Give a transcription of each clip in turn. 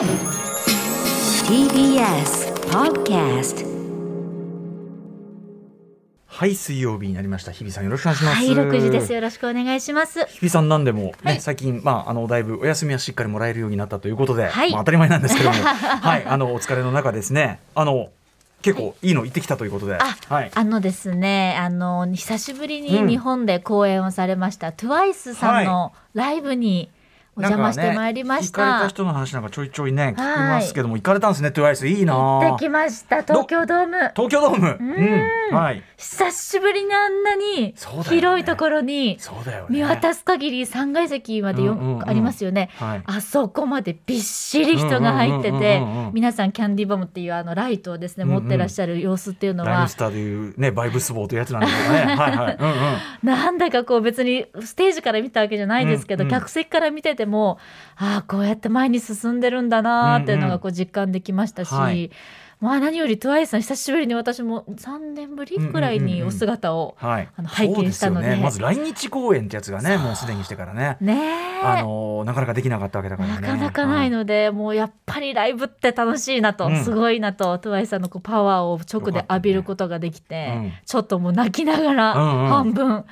TBS Podcast はい水曜日になりました。日比さんよろしくお願いします。はい、6時です。よろしくお願いします。日比さんなんでもね、はい。最近まああのだいぶお休みはしっかりもらえるようになったということで、はい。まあ当たり前なんですけども。はいあのお疲れの中ですね。あの結構いいの行ってきたということで、あ、はい。あのですね、あの久しぶりうん。に日本で公演をされました、TWICE さんのライブにお邪魔してまいりましなんかね、行かれた。た人の話なんかちょいちょいね聞きますけども、行かれたんですね TWICE いいな行ってきました、東京ドーム。東京ドーム。うん。はい久しぶりにあんなに広いところに見渡す限り3階席までよ、ありますよね。はい。あそこまでびっしり人が入ってて皆さんキャンディーボムっていうあのライトをですね持ってらっしゃる様子っていうのは。ライムスターでいうねバイブスボーというやつなんですけどね。なんだかこう別にステージから見たわけじゃないですけど、客席から見ててもああこうやって前に進んでるんだなーっていうのがこう実感できましたし、まあ何より TWICE さん久しぶりに私も3年ぶりくらいにお姿を、はい。あの拝見したので。ね、まず来日公演ってやつがねもうすでにしてからね。ねえ。あのなかなかできなかったわけだからね。なかなかないので、もうやっぱりライブって楽しいなと、うん。すごいなと TWICE さんのこうパワーを直で浴びることができて、うん。ちょっともう泣きながらうんうん。半分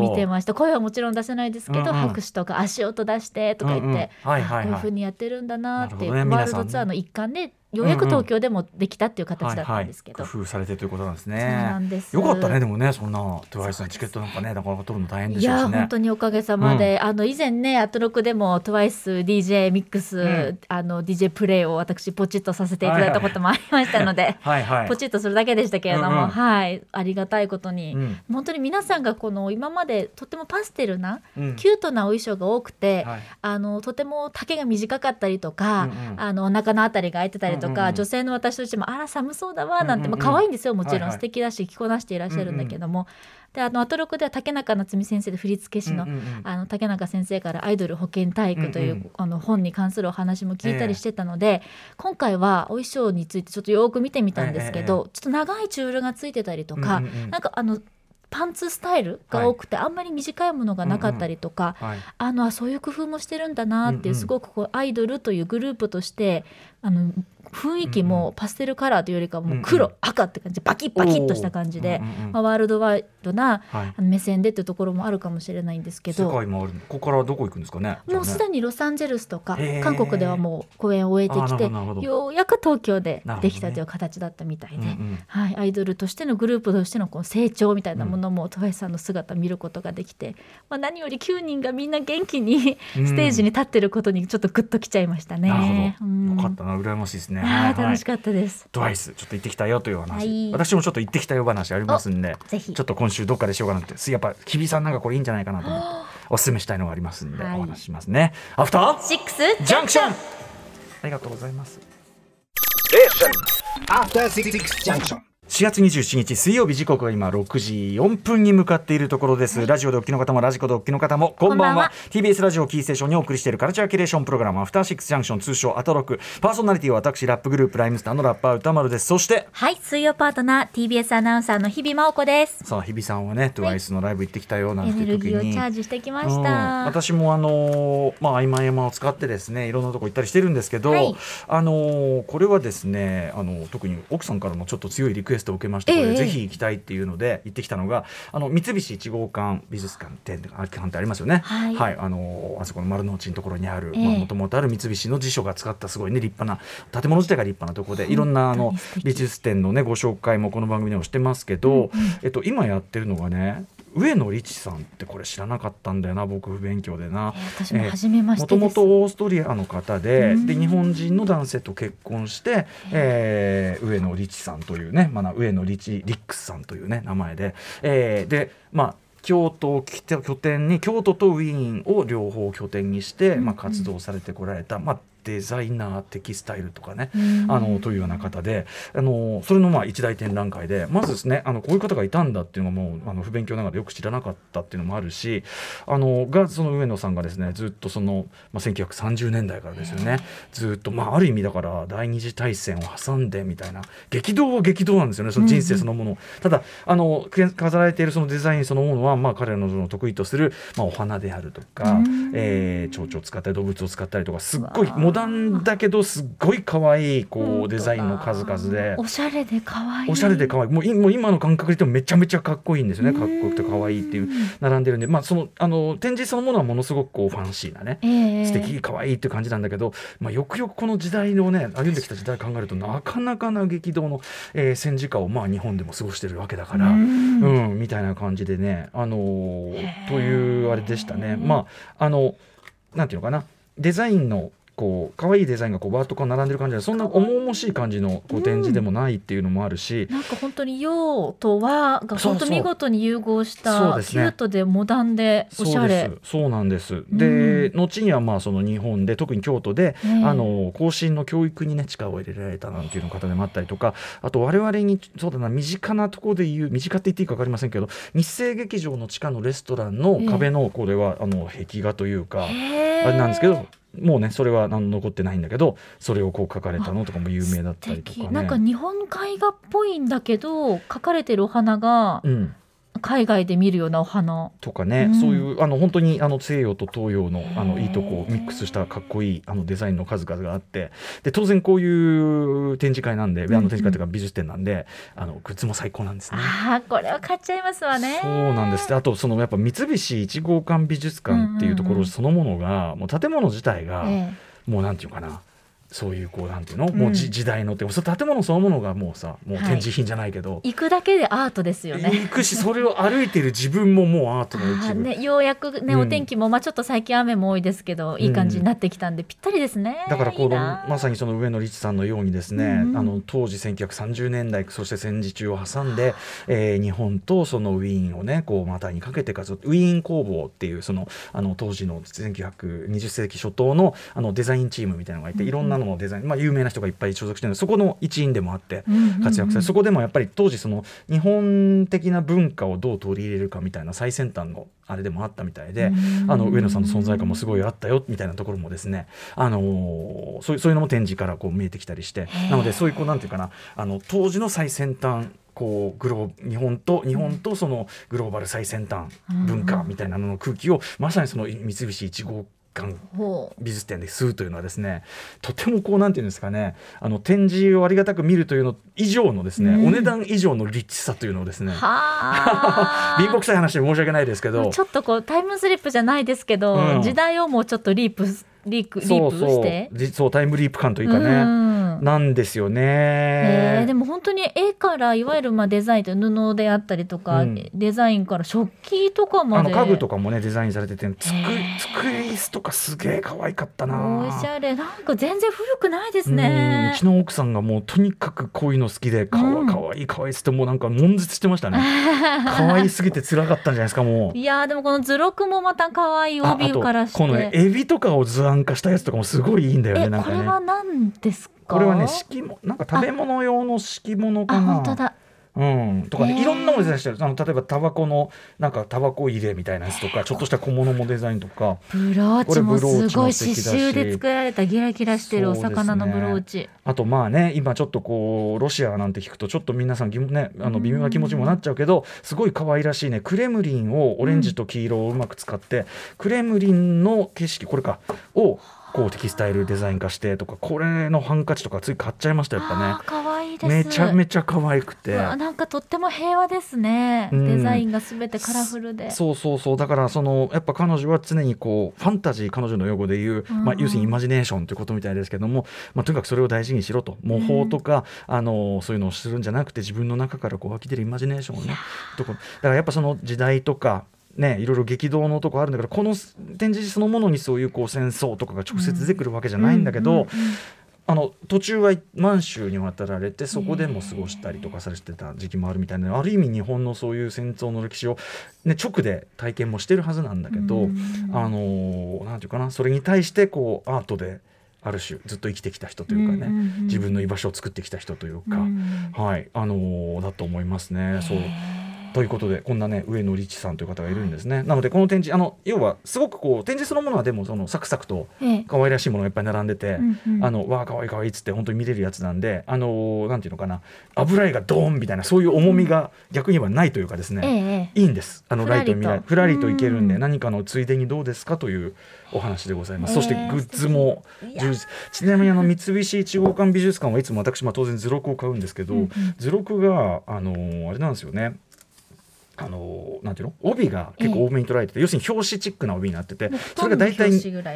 見てました、声はもちろん出せないですけど、うんうん。拍手とか足音出してとか言って、うんうん。はいはいはい。あこういう風にやってるんだなって、なるほどね。ワールドツアーの一環でようやく東京でもできたっていう形だったんですけど、はいはい、工夫されてということなんですね。そうなんです。よかったねでもねそんな TWICE のチケットなんかねなかなか取るの大変でいしょうしね。や本当におかげさまで、あの以前ねアトロクでも TWICEDJ ミックス、ん。あの DJ プレイを私ポチッとさせていただいたこともありましたので、はいはい。ポチッとするだけでしたけれども、うんうん。はい。ありがたいことに、うん。本当に皆さんがこの今までとてもパステルな、うん。キュートなお衣装が多くて、はい。あのとても丈が短かったりとか、うんうん。あのお腹のあたりが開いてたりとか、うんうんうん。女性の私としてもあら寒そうだわなんて、うんうん。うんまあ可愛いんですよもちろん、はいはい素敵だし着こなしていらっしゃるんだけども、であのアトロクでは竹中夏実先生で振付師の、うんうんうん。あの竹中先生から「アイドル保健体育」という、うんうんあの本に関するお話も聞いたりしてたので、今回はお衣装についてちょっとよく見てみたんですけど、ちょっと長いチュールがついてたりとか、うんうんうん。なんかあのパンツスタイルが多くて、あんまり短いものがなかったりとか、はい。あのあそういう工夫もしてるんだなっていう、うんうん。すごくこうアイドルというグループとしてあの雰囲気もパステルカラーというよりかはもう黒、うんうん。赤って感じ。バキッバキッとした感じで、うんうんうん。まあ、ワールドワイドな目線でっていうところもあるかもしれないんですけ世ど。界もあるここからどこ行くんですかねもうすでににロサンゼルスとか韓国ではもう公演を終えてきてようやく東京でできたという形だったみたいで、うんうんはい、アイドルとしてのグループとしてのこう成長みたいなものも TWICE さんの姿見ることができて、まあ、何より9人がみんな元気にうん。ステージに立ってることにちょっとグッときちゃいましたね。なるほど、うん。よかったな羨ましいですね。はい楽しっかったです。た TWICE ちょっと行ってきたよという話、はい。私もちょっと行ってきたよ話ありますんでぜひ。ちょっと今週どっかでしようかなって。やっぱ日比さんなんかこれいいんじゃないかなと思っておすすめしたいのがありますんで、はい。お話ししますね。アフター？シックス？ジャンクション！ありがとうございます。After Six Junction. 4月27日水曜日時刻は今6時4分に向かっているところです、ラジオでお聞きの方もラジコでお聞きの方もこんばんは。こんばんは。TBS ラジオキーステーションにお送りしているカルチャーキュレーションプログラムアフターシックスジャンクション通称アトロクパーソナリティは私ラップグループライムスターのラッパー歌丸です。そしてはい水曜パートナー TBS アナウンサーの日々真央子です。さあ日比さんはね TWICE のライブ行ってきたよなんエていう時に。ネルギーをチャージしてきましうん。た。私もあのーまあ合間合間を使ってですねいろんなとこ行ったりしてるんですけど、はい。あのーこれはですねあの特に奥さんからもちょっと強いリクエストを受けまして、こええ。れぜひ行きたいっていうので行ってきたのがあの三菱一号館美術館展館ってありますよね。はい。あのーあそこの丸の内のところにあるええ。もともとある三菱の辞書が使ったすごいね立派な建物自体が立派なところでい。ろんなあの美術展のねご紹介もこの番組でもしてますけど、えっと今やってるのがね上野理知さんってこれ知らなかったんだよな僕不勉強でな。えー私も初めましもとてです。もとオーストリアの方でうんで日本人の男性と結婚して、えー上野リチさんというね、まあ、上野リチリックスさんというね名前で、えーでまあ京都を拠点に京都とウィーンを両方拠点にして、まあ、活動されてこられた、まあ、デザイナーテキスタイルとかね、うん。あのというような方であのそれのまあ一大展覧会でまずですねあのこういう方がいたんだっていうのもあの不勉強ながらよく知らなかったっていうのもあるしあのがその上野さんがですねずっとその、まあ、1930年代からですよねずっと、まあ、ある意味だから第二次大戦を挟んでみたいな激動は激動なんですよねその人生そのもの、ただあのけ飾られているそのデザインそのものは、まあ、彼らのその得意とする、まあ、お花であるとか、うん。えー蝶々を使ったり動物を使ったりとかすっごいモダンだけどすっごい可愛いこうデザインの数々で。おしゃれで可愛い。おしゃれで可愛い。もういもう今の感覚で言ってもめちゃめちゃかっこいいんですよね。かっこよくて可愛いっていう並んでるんで。まあそのあの展示そのものはものすごくこうファンシーなね。ええ。素敵可愛いっていう感じなんだけど、まあ、よくよくこの時代をね歩んできた時代考えるとなかなかな激動の、えー戦時下をまあ日本でも過ごしてるわけだから、ううんんみたいな感じでね、あのー。というあれでしたね。まああのなんていうのかな。デザインのこう可愛いデザインがこうバーッとこう並んでる感じでそんな重々しい感じのこう展示でもないっていうのもあるし、なんか本当に洋と和が本当見事に融合したキュートでモダンでおしゃれ。そうです。そうなんです。で、後にはまあその日本で特に京都で、ねえ。あの後進の教育にね力を入れられたなんていうの方でもあったりとかあと我々にそうだな身近なところで言う身近って言っていいか分かりませんけど日生劇場の地下のレストランの壁のこれは、あの壁画というか、へーあれなんですけどもうねそれは何も残ってないんだけどそれをこう書かれたのとかも有名だったりとかね。なんか日本絵画っぽいんだけど描かれてるお花がうん海外で見るようなお花。とかね、うん。そういうあの本当にあの西洋と東洋のあのいいとこをミックスしたかっこいいあのデザインの数々があって。で当然こういう展示会なんで、あの展示会というか美術展なんであのグッズも最高なんですね。あーこれは買っちゃいますわね。そうなんです。であとそのやっぱ三菱一号館美術館っていうところうんうんうん。そのものが、もう建物自体が、えもうなんていうかなそういうこうなんていうの、もうじうん時代のっていうかその建物そのものがもうさもう展示品じゃないけど、え行くだけでアートですよね。行くしそれを歩いてる自分ももうアートの一部。ね、ようやくね、うん。お天気も、まあ、ちょっと最近雨も多いですけど、いい感じになってきたんで、ぴったりですね。だからこのまさにその上野律さんのようにですね、うん。うんあの当時1930年代そして戦時中を挟んで、えー日本とそのウィーンをねこう股にかけて活動ウィーン工房っていうそのあの当時の1920世紀初頭のあのデザインチームみたいなのがいて、いろん。なののデザイン、まあ、有名な人がいっぱい所属してるんでそこの一員でもあって活躍され、そこでもやっぱり当時その日本的な文化をどう取り入れるかみたいな最先端のあれでもあったみたいで、うんあの上野さんの存在感もすごいあったよみたいなところもですね、あのーそういうそういうのも展示からこう見えてきたりしてなのでそういうこうなんていうかなあの当時の最先端こうグロー日本と日本とそのグローバル最先端文化みたいなのの空気をまさにその三菱一号館美術展で吸うというのはですねとてもこうなんていうんですかねあの展示をありがたく見るというの以上のですね、うん。お値段以上のリッチさというのをですねはあ。貧乏臭い話で申し訳ないですけどちょっとこうタイムスリップじゃないですけど、うん。時代をもうちょっと leap leap leap して。じそうタイムリープ感というかね、うんなんですよへねー。でも本当に絵からいわゆるまあデザインと布であったりとか、うん。デザインから食器とかまで。家具とかもねデザインされててつくへー。机椅子とかすげえ可愛かったな。おしゃれ。なんか全然古くないですうん。ねうちの奥さんがもうとにかくこういうの好きでかわうん。かわいいかわいいってもうなんか悶絶してましたね。可愛いすぎて辛かったんじゃないですかもう。いやーでもこの図録もまた可愛い帯とからして。このねエビとかを図案化したやつとかもすごいいいんだよねえなんかね。これは何ですか？これはね敷物なんか食べ物用の敷物あかな。本当だ。うん、とかね、いろんなものデザインしてるあの例えばタバコのなんかタバコ入れみたいなやつとかちょっとした小物もデザインとか。ブローチもこれブローチすごい刺繍で作られたギラギラしてるお魚のブローチ、あとまあね今ちょっとこうロシアなんて聞くとちょっと皆さんねあの微妙な気持ちにもなっちゃうけどすごい可愛らしいねクレムリンをオレンジと黄色をうまく使って、クレムリンの景色これかをこうテキスタイルデザイン化してとかこれのハンカチとかつい買っちゃいましたやっぱね。可愛いです。めちゃめちゃ可愛くて。なんかとっても平和ですね、うん。デザインがすべてカラフルで。そうそうそう。だからそのやっぱ彼女は常にこうファンタジー彼女の用語で言う、うんうん。まあ、要するにイマジネーションということみたいですけども、まあ、とにかくそれを大事にしろと。模倣とか、あのそういうのをするんじゃなくて自分の中からこう湧き出るイマジネーションをねとこだからやっぱその時代とかね、いろいろ激動のとこあるんだけどこの展示そのものにそういうこう戦争とかが直接出てくるわけじゃないんだけど、あの途中は満州に渡られてそこでも過ごしたりとかされてた時期もあるみたいなある意味日本のそういう戦争の歴史を、ね、直で体験もしてるはずなんだけど、うんあのなんていうかなそれに対してこうアートである種ずっと生きてきた人というかね、自分の居場所を作ってきた人というか、うんはいあのだと思いますね。そう。へということでこんなね上野リチさんという方がいるんですね、なのでこの展示あの要はすごくこう展示そのものはでもそのサクサクとええ。可愛らしいものがいっぱい並んでて、うんうん。あのわあ可愛い可愛いっつって本当に見れるやつなんであのなんていうのかな油絵がドーンみたいなそういう重みが逆にはないというかですね、ええええ。いいんです。あのライトに見られふらりといけるんでうん。何かのついでにどうですかというお話でございます、ええそしてグッズも充実。ちなみにあの三菱一号館美術館はいつも私、まあ、当然図録を買うんですけど、うんうん。図録があのあれなんですよねあのなんていうの？帯が結構多めに取られてて、要するに表紙チックな帯になっててそれが大体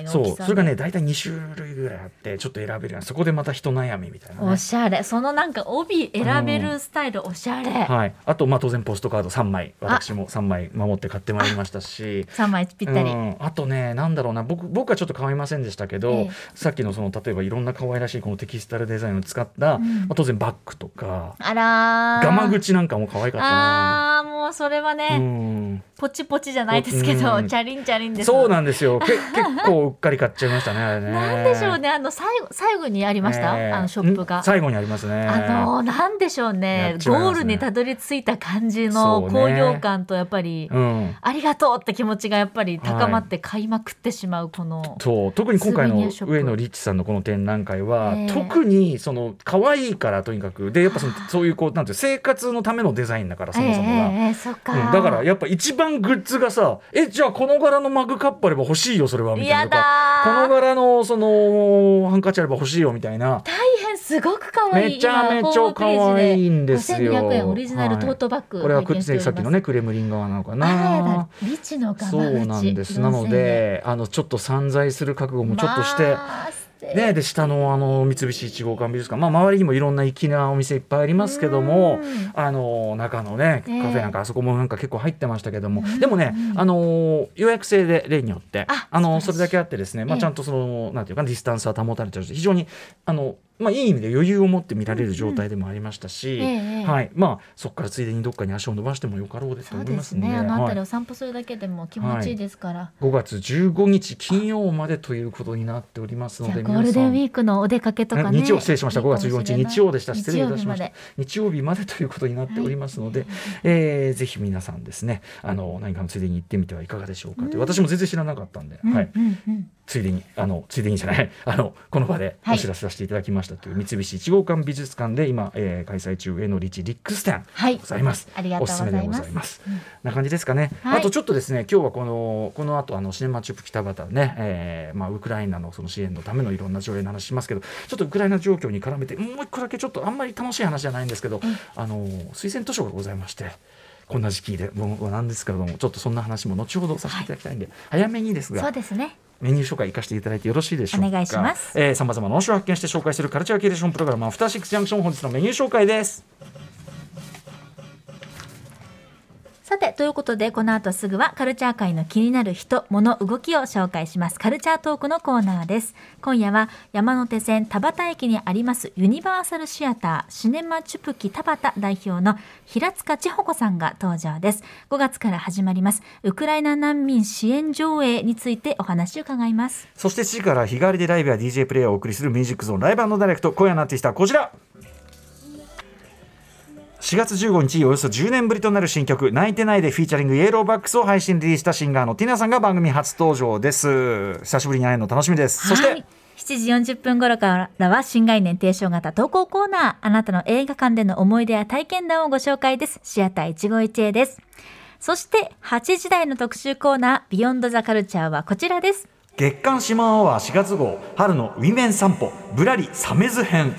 そうそれがね大体2種類ぐらいあってちょっと選べるようなそこでまた人悩みみたいな、ね。お、しゃれ。そのなんか帯選べるスタイルおしゃれ、はい、あとまあ当然ポストカード3枚。私も3枚守って買ってまいりましたし。三枚ぴったり、うん、あとねなんだろうな。僕僕はちょっと買いませんでしたけど、ええ。さっきのその例えばいろんな可愛らしいこのテキスタルデザインを使った、うん。まあ、当然バッグとかあらー。ガマ口なんかも可愛かったな。あーもうそれはね、うん。ポチポチじゃないですけど、うん。チャリンチャリンです。そうなんですよ。け 結構うっかり買っちゃいましたねね。なんでしょうねあの最後最後にありました、ええ。あのショップが。ん。最後にありますね。あのなんでしょうやね。ゴールにたどり着いた感じの高揚感とやっぱり、うん。ありがとうって気持ちがやっぱり高まって買いまくってしまうこの、そう。特に今回の上野リッチさんのこの展覧会は、ええ。特にその可愛いからとにかく。でやっぱそのそういうこうなんていう生活のためのデザインだからそもそもが。えええか、うん、だからやっぱ一番グッズがさえじゃあこの柄のマグカップあれば欲しいよそれはみたいな。やとかこの柄のそのハンカチあれば欲しいよみたいな。大変すごく可愛いめちゃめちゃ可愛いんですよ。5200円オリジナルトートバッグ、これは拝見しております。さっきのねクレムリン側なのかな。そうなんです。なのであのちょっと散財する覚悟もちょっとして、まあ素敵ね、で下のあの三菱一号館美術館、まあ、周りにもいろんな粋なお店いっぱいありますけどもうんあの中のねカええフェなんかあそこもなんか結構入ってましたけども、うんでもね、うんあの予約制で例によってああのそれだけあってですね、まあ、ええちゃんとそのなんていうかディスタンスは保たれてるし非常にあの、まあ、いい意味で余裕を持って見られる状態でもありましたし、ええええ。はい。まあ、そこからついでにどっかに足を伸ばしてもよかろうでと思いますすので。あの辺りはいを散歩するだけでも気持ちいいですから、5月15日金曜までということになっておりますのでゴールデンウィークのお出かけとかね。日曜失礼しました。5月15日日曜でした。失礼いたしました。日日曜日までということになっておりますので、えーぜひ皆さんですねあの何かのついでに行ってみてはいかがでしょうかと。いう、うん。私も全然知らなかったんで、うんはい、うんうんついでにあのついでにじゃない あのこの場でお知らせさせていただきましたという、三菱一号館美術館で今、えー開催中上野リチリックス展はい。ございます。ありがとうございます。おすすめでございます。うん。な感じですかね。はい。あとちょっとですね、今日はこのこの後あのシネマチュプ北畑ね、えーまあウクライナのその支援のためのいろんな上映の話しますけど、ちょっとウクライナ状況に絡めてもう一個だけちょっとあんまり楽しい話じゃないんですけど、あの推薦図書がございまして。こんな時期でもうなんですけれどもちょっとそんな話も後ほどさせていただきたいんで、早めにですが。そうですねメニュー紹介行かせていただいてよろしいでしょうか？お願いします。えー、様々な面白を発見して紹介するカルチャーキュレーションプログラムアフターシックスジャンクション本日のメニュー紹介ですさてということでこの後すぐはカルチャー界の気になる人物動きを紹介します。カルチャートークのコーナーです。今夜は山手線田端駅にありますユニバーサルシアターシネマチュプキ田端代表の平塚千穂子さんが登場です。5月から始まりますウクライナ難民支援上映についてお話を伺います。そして7時から日替わりでライブや DJ プレイをお送りするミュージックゾーンライブダイレクト今夜のアーティストはこちら。4月15日およそ10年ぶりとなる新曲「泣いてない」でフィーチャリングイエローバックスを配信リリースしたシンガーのティナさんが番組初登場です。久しぶりに会えるの楽しみです、そしてはい7時40分頃からは新概念提唱型投稿コーナーあなたの映画館での思い出や体験談をご紹介です。シアター一期一会です。そして8時台の特集コーナービヨンドザカルチャーはこちらです。月刊シマアワー4月号春のウィメン散歩ぶらりサメズ編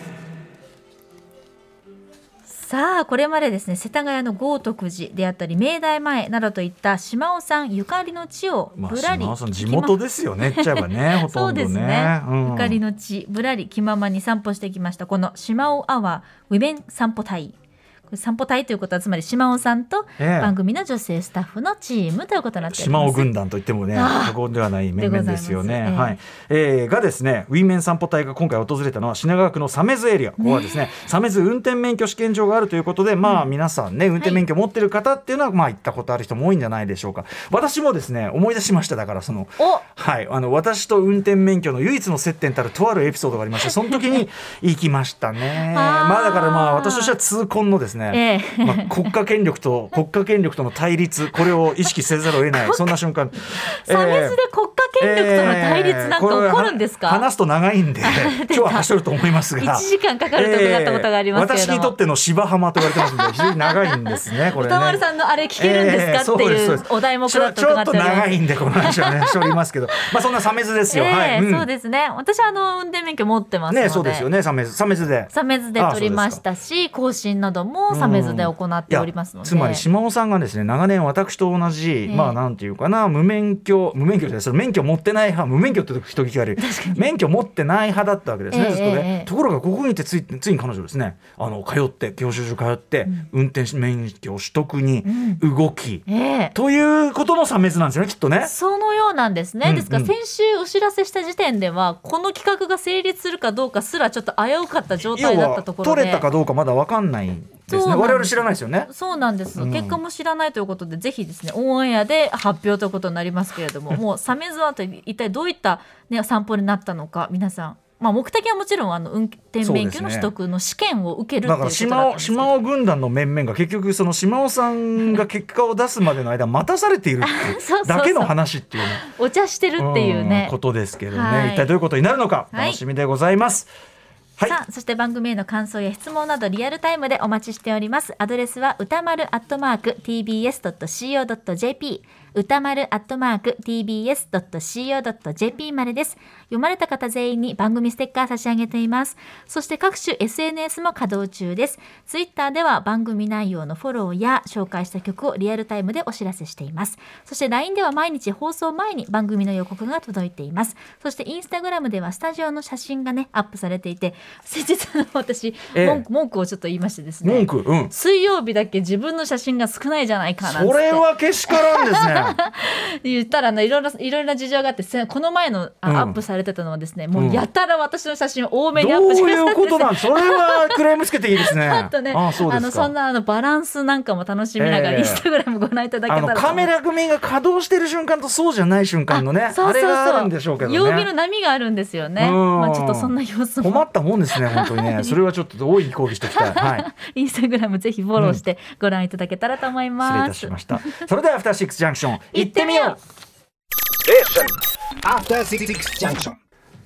さあこれまでですね世田谷の豪徳寺であったり明大前などといった島尾さんゆかりの地をまあぶらり島尾さん地元ですよね。言っちゃえばね ほそうとんどね。ですね、うん。ゆかりの地ぶらり気ままに散歩してきましたこの島尾アワーウィメン散歩隊散歩隊ということはつまり島尾さんとええ。番組の女性スタッフのチームということになっております。島尾軍団といってもね過言ではない面々ですよね。でございます。はい、えーがですねウィメン散歩隊が今回訪れたのは品川区の鮫洲エリア。ここはですね鮫洲運転免許試験場があるということでまあ皆さんね運転免許持ってる方っていうのはまあ行ったことある人も多いんじゃないでしょうか。私もですね思い出しました。だからそのお。はい、あの私と運転免許の唯一の接点たるとあるエピソードがありましてその時に行きましたね。まあだからまあ私としては痛恨のですね、ええ。まあ、国家権力と 国家権力との対立これを意識せざるを得ない。そんな瞬間。サメズで国家権力との対立なんか起こるんですか、えー話すと長いんで今日は走ると思いますが。1時間かかると伺ったことがあります私にとっての芝浜と言われてますので非常に長いんですねこれね。歌丸さんのあれ聞けるんですか？っていうお題目だとちょちょっと伺っております長いんでこの話はねしております。け どまあそんなサメズですよ、ええ。はい、うん。そうですね。私はあの運転免許持ってますので。ねそうですよね。サメズサメズで。サメズで取りましたし更新などもサメズで行っておりますので、いやつまり島尾さんがですね長年私と同じ、ええ。まあなんていうかな無免許無免許です免許持ってない派無免許って人聞き悪い。免許持ってない派だったわけですね、ええずっとね、ええところがここにいてついついに彼女ですねあの通って教習所通って、運転免許取得に動き、ええ。ということの差別なんですよねきっとね。そのようなんですね、うんですからうん。先週お知らせした時点ではこの企画が成立するかどうかすらちょっと危うかった状態だったところで。取れたかどうかまだわかんないですね。我々知らないですよね。そうなんです、うん。結果も知らないということでぜひですねオンエアで発表ということになりますけれども もうサメズワンと一体どういった、ね、散歩になったのか皆さん。まあ、目的はもちろんあの運転免許の取得の試験を受けるだから島尾島尾軍団の面々が結局その島尾さんが結果を出すまでの間待たされているだけの話っていうね。お茶してるっていうね。んことですけどね、はい。一体どういうことになるのかはい。楽しみでございます。はい、さあそして番組への感想や質問などリアルタイムでお待ちしております。アドレスは歌丸アットマーク tbs.co.jp 歌丸アットマーク tbs.co.jp までです。読まれた方全員に番組ステッカー差し上げています。そして各種 SNS も稼働中です。ツイッターでは番組内容のフォローや紹介した曲をリアルタイムでお知らせしています。そして LINE では毎日放送前に番組の予告が届いています。そしてインスタグラムではスタジオの写真がねアップされていて先日私、ええ。文句文句をちょっと言いましてですね。文句？うん。水曜日だけ自分の写真が少ないじゃないかなそれはけしからんですね。言ったらねいろいろいろいろな事情があってせこの前のあうん。アップされてたのはですね、もううんやたら私の写真を多めどうにアップしてくださいうってことなん？それは クレームつけていいですね。ちょっとね、あのそんなあのバランスなんかも楽しみながら、ええインスタグラムご覧いただけあたらとのカメラ組が稼働してる瞬間とそうじゃない瞬間のねあそうそうそうれがあるんでしょうけどね。曜日の波があるんですよね。うんまあちょっとそんな様子も困ったもんですね 本当にねそれはちょっと大いに抗議しておきたい。はい。インスタグラムぜひフォローしてご覧いただけたらと思い失礼います。たしました。それではアフターシックスジャンクション行ってみよう。Junction.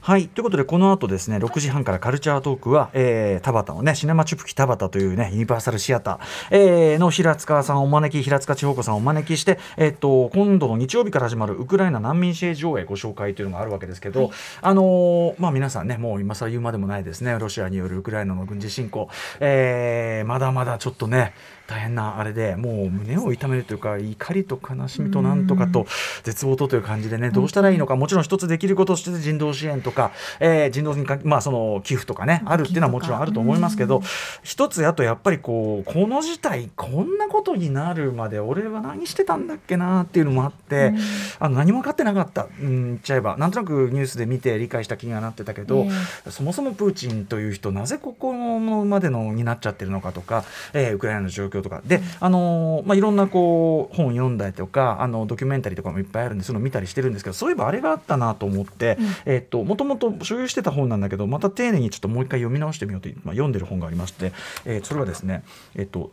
はい。ということでこの後ですね6時半からカルチャートークは、えー、田畑のねシネマチュプキ田畑というねユニバーサルシアター、えーの平塚さんをお招き平塚千穂子さんをお招きして、えっと今度の日曜日から始まるウクライナ難民支援上映ご紹介というのがあるわけですけど、あのーまあ皆さんねもう今更言うまでもないですね。ロシアによるウクライナの軍事侵攻、えーまだまだちょっとね大変なあれでもう胸を痛めるというか怒りと悲しみとなんとかと絶望とという感じでねどうしたらいいのかもちろん一つできることとして人道支援とか、えー人道にかまあその寄付とかねあるっていうのはもちろんあると思いますけど一つあとやっぱりこうこの事態こんなことになるまで俺は何してたんだっけなっていうのもあって、あの何も分かってなかった、うん、言っちゃえばなんとなくニュースで見て理解した気にはなってたけど、そもそもプーチンという人なぜここまでのになっちゃってるのかとか、えーウクライナの状況とか。で、あのーまあ、いろんなこう本読んだりとかあのドキュメンタリーとかもいっぱいあるんでそういうの見たりしてるんですけどそういえばあれがあったなと思って、えーっともともと所有してた本なんだけどまた丁寧にちょっともう一回読み直してみようと、まあ、読んでる本がありまして、えーそれはですねえーっと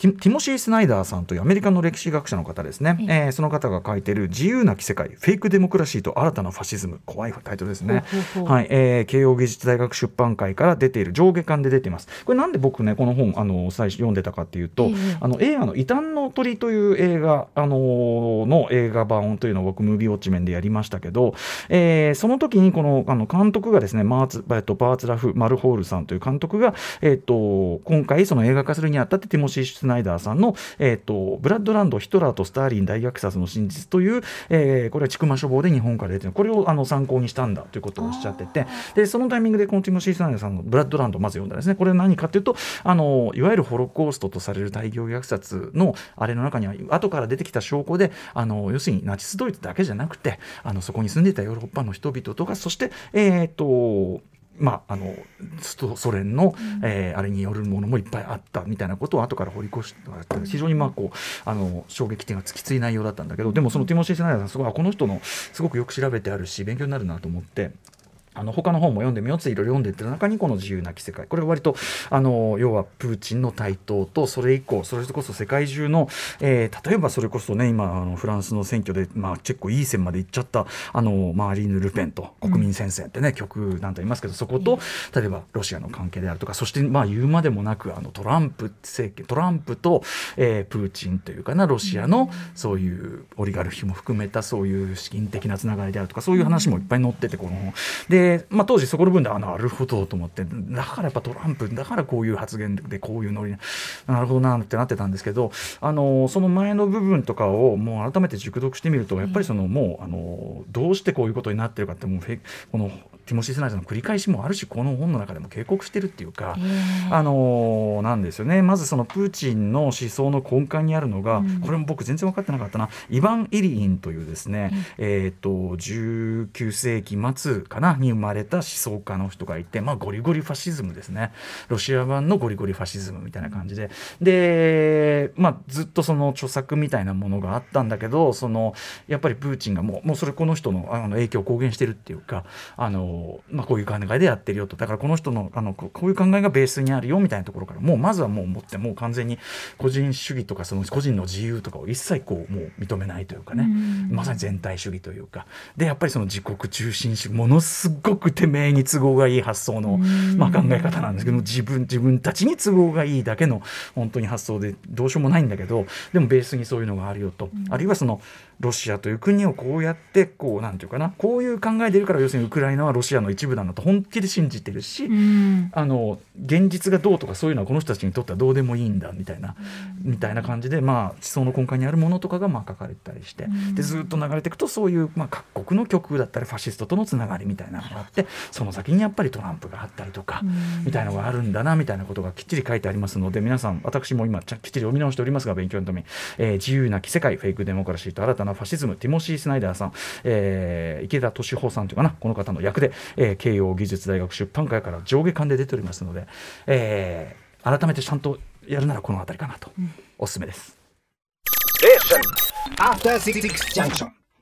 ティモシー・スナイダーさんというアメリカの歴史学者の方ですね、えーその方が書いてる「自由なき世界フェイクデモクラシーと新たなファシズム」怖いタイトルですねはいえー慶応義塾大学出版会から出ている上下巻で出ています。これなんで僕ねこの本あの最初読んでたかっていうと、ええあの映画の「異端の鳥」という映画、あのーの映画版というのを僕ムービーウォッチメンでやりましたけど、えーその時にこのあの監督がですねマーツ、えっと、バーツラフ・マルホールさんという監督が、えっと、今回その映画化するにあたってティモシー・シュナイダーさんの、えっと、ブラッドランドヒトラーとスターリン大虐殺の真実という、えーこれは千曲書房で日本から出てるこれをあの参考にしたんだということをおっしゃっててでそのタイミングでこのティモシー・シュナイダーさんのブラッドランドをまず読んだんですね。これは何かというとあのいわゆるホロコーストとされる大量虐殺のあれの中には後から出てきた証拠であの要するにナチスドイツだけじゃなくてあのそこに住んでいたヨーロッパの人々とかそしてえっ、とまあ、あのストソ連の、えーあれによるものもいっぱいあったみたいなことを後から掘り越して非常にまあこうあの衝撃点がつきつい内容だったんだけどでもそのティモシー・セナイダーさんすごいあこの人のすごくよく調べてあるし勉強になるなと思って。あの他の本も読んでみようっていろいろ読んでってる中にこの自由なき世界。これは割とあの要はプーチンの台頭とそれ以降それこそ世界中の、えー、例えばそれこそね今あのフランスの選挙で、まあ、結構いい線までいっちゃったあのマーリーヌ・ルペンと国民戦線ってね、うん、曲なんて言いますけどそこと例えばロシアの関係であるとかそしてまあ言うまでもなくあのトランプ政権トランプと、えー、プーチンというかなロシアのそういうオリガルヒも含めたそういう資金的なつながりであるとかそういう話もいっぱい載っててこのでで、まあ、当時そこの分であなるほどと思ってだからやっぱトランプだからこういう発言でこういうノリなるほどなってなってたんですけどあのその前の部分とかをもう改めて熟読してみるとやっぱりそのもうあのどうしてこういうことになってるかってもうこのティモシー・セナイの繰り返しもあるしこの本の中でも警告してるっていうか、あのなんですよね。まずそのプーチンの思想の根幹にあるのが、うん、これも僕全然分かってなかったな。イヴァン・イリインというですね、うん、えーと、と19世紀末かなに生まれた思想家の人がいて、まあ、ゴリゴリファシズムですね。ロシア版のゴリゴリファシズムみたいな感じで。で、まあ、ずっとその著作みたいなものがあったんだけどそのやっぱりプーチンがもうもうそれこの人のあの影響を公言してるっていうかあのまあ、こういう考えでやってるよと。だからこの人のあのこういう考えがベースにあるよみたいなところからもうまずはもう持ってもう完全に個人主義とかその個人の自由とかを一切こうもう認めないというかね、まさに全体主義というか。でやっぱりその自国中心主義ものすごくてめえに都合がいい発想の、まあ、考え方なんですけど自分自分たちに都合がいいだけの本当に発想でどうしようもないんだけどでもベースにそういうのがあるよと、あるいはそのロシアという国をこうやってこうなんていうかなこういう考えでいるから要するにウクライナはロシアの一部なんだと本気で信じてるし、うん、あの現実がどうとかそういうのはこの人たちにとってはどうでもいいんだみたいな、うん、みたいな感じで、まあ、思想の根幹にあるものとかがまあ書かれたりして、うん、でずっと流れていくとそういう、まあ、各国の極右だったりファシストとのつながりみたいなのがあってその先にやっぱりトランプがあったりとか、みたいなのがあるんだなみたいなことがきっちり書いてありますので皆さん私も今きっちり読み直しておりますが勉強のために、えー、自由なき世界フェイクデモクラシーと新たなファシズムティモシー・スナイダーさん、えー、池田敏穂さんというかなこの方の役で、えー、慶応義塾大学出版会から上下巻で出ておりますので、えー、改めてちゃんとやるならこの辺りかなと、うん、おすすめです。After 66 junction.